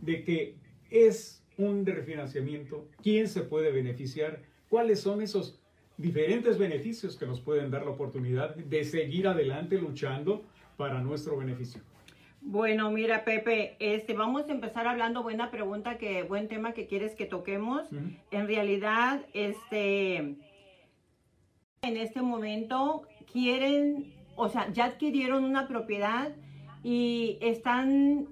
de que es un refinanciamiento, quién se puede beneficiar, cuáles son esos diferentes beneficios que nos pueden dar la oportunidad de seguir adelante luchando para nuestro beneficio. Bueno, mira, Pepe, este, vamos a empezar hablando, buena pregunta, que buen tema que quieres que toquemos. En realidad, este, en este momento quieren, o sea, ya adquirieron una propiedad y están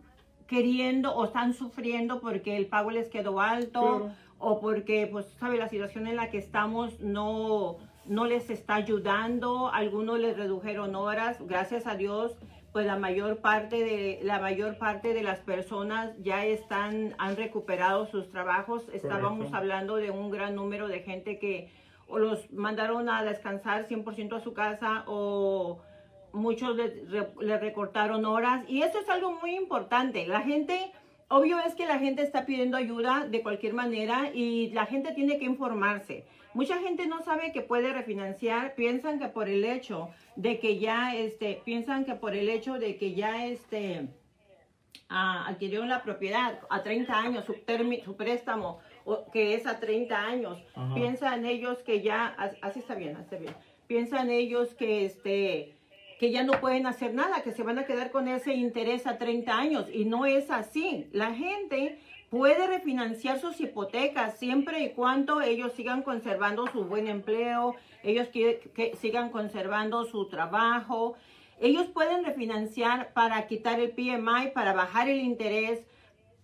queriendo o están sufriendo porque el pago les quedó alto o porque, pues, sabe, la situación en la que estamos no, no les está ayudando, algunos les redujeron horas, gracias a Dios, pues la mayor parte de la mayor parte de las personas ya están han recuperado sus trabajos. Estábamos hablando de un gran número de gente que o los mandaron a descansar 100% a su casa o muchos le, recortaron horas y eso es algo muy importante. La gente obvio es que la gente está pidiendo ayuda de cualquier manera y la gente tiene que informarse. Mucha gente no sabe que puede refinanciar, piensan que por el hecho de que ya, este, piensan que por el hecho de que ya, este, ah, adquirieron la propiedad a 30 años, su, su préstamo, que es a 30 años, piensan ellos que ya, así está bien, así está bien, piensan ellos que, este, que ya no pueden hacer nada, que se van a quedar con ese interés a 30 años. Y no es así. La gente puede refinanciar sus hipotecas siempre y cuando ellos sigan conservando su buen empleo, ellos que, sigan conservando su trabajo. Ellos pueden refinanciar para quitar el PMI, para bajar el interés.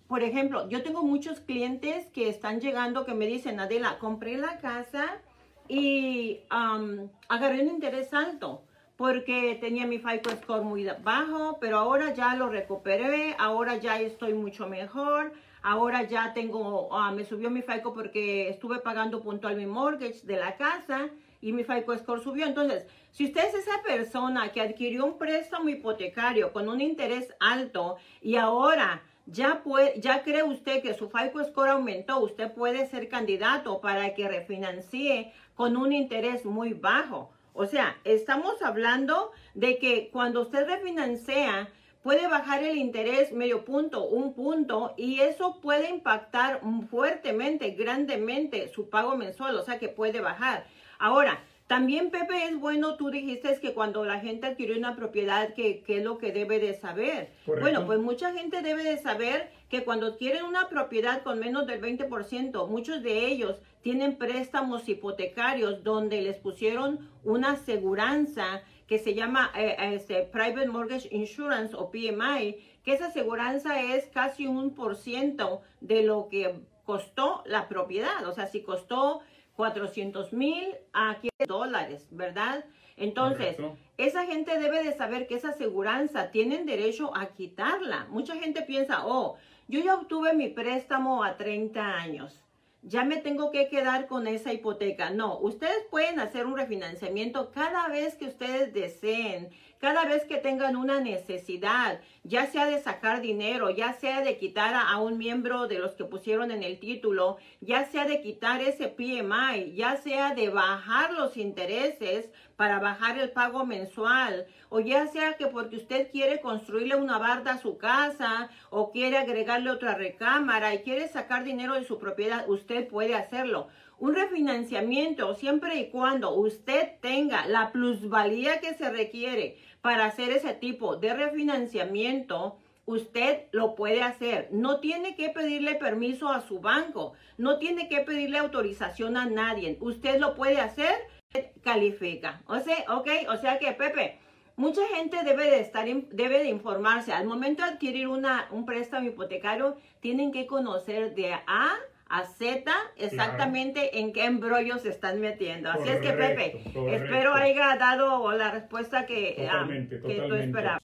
Por ejemplo, yo tengo muchos clientes que están llegando que me dicen, Adela, compré la casa y agarré un interés alto porque tenía mi FICO score muy bajo, pero ahora ya lo recuperé, ahora ya estoy mucho mejor, ahora ya tengo, ah, me subió mi FICO porque estuve pagando puntual mi mortgage de la casa y mi FICO score subió. Entonces, si usted es esa persona que adquirió un préstamo hipotecario con un interés alto y ahora ya, puede, ya cree usted que su FICO score aumentó, usted puede ser candidato para que refinancie con un interés muy bajo. O sea, estamos hablando de que cuando usted refinancia, puede bajar el interés medio punto, un punto, y eso puede impactar fuertemente, grandemente su pago mensual, o sea que puede bajar. Ahora, también, Pepe, es bueno, tú dijiste que cuando la gente adquiere una propiedad, ¿qué es lo que debe de saber? Bueno, pues mucha gente debe de saber que cuando adquieren una propiedad con menos del 20%, muchos de ellos tienen préstamos hipotecarios donde les pusieron una aseguranza que se llama eh, este, Private Mortgage Insurance o PMI, que esa aseguranza es casi un por ciento de lo que costó la propiedad. O sea, si costó 400 mil a 15 dólares, ¿verdad? Entonces, esa gente debe de saber que esa aseguranza tienen derecho a quitarla. Mucha gente piensa, oh, yo ya obtuve mi préstamo a 30 años. Ya me tengo que quedar con esa hipoteca. No, ustedes pueden hacer un refinanciamiento cada vez que ustedes deseen cada vez que tengan una necesidad, ya sea de sacar dinero, ya sea de quitar a, un miembro de los que pusieron en el título, ya sea de quitar ese PMI, ya sea de bajar los intereses para bajar el pago mensual, o ya sea que porque usted quiere construirle una barda a su casa o quiere agregarle otra recámara y quiere sacar dinero de su propiedad, usted puede hacerlo. Un refinanciamiento siempre y cuando usted tenga la plusvalía que se requiere para hacer ese tipo de refinanciamiento, usted lo puede hacer. No tiene que pedirle permiso a su banco, no tiene que pedirle autorización a nadie. Usted lo puede hacer, califica. O sea, ok, o sea que Pepe, mucha gente debe de estar, debe de informarse. Al momento de adquirir una, un préstamo hipotecario, tienen que conocer de A a Z exactamente en qué embrollo se están metiendo. Así es que, Pepe, espero haya dado la respuesta que, ah, que tú esperabas.